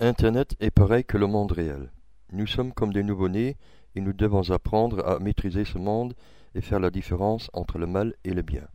Internet est pareil que le monde réel. Nous sommes comme des nouveau-nés et nous devons apprendre à maîtriser ce monde et faire la différence entre le mal et le bien.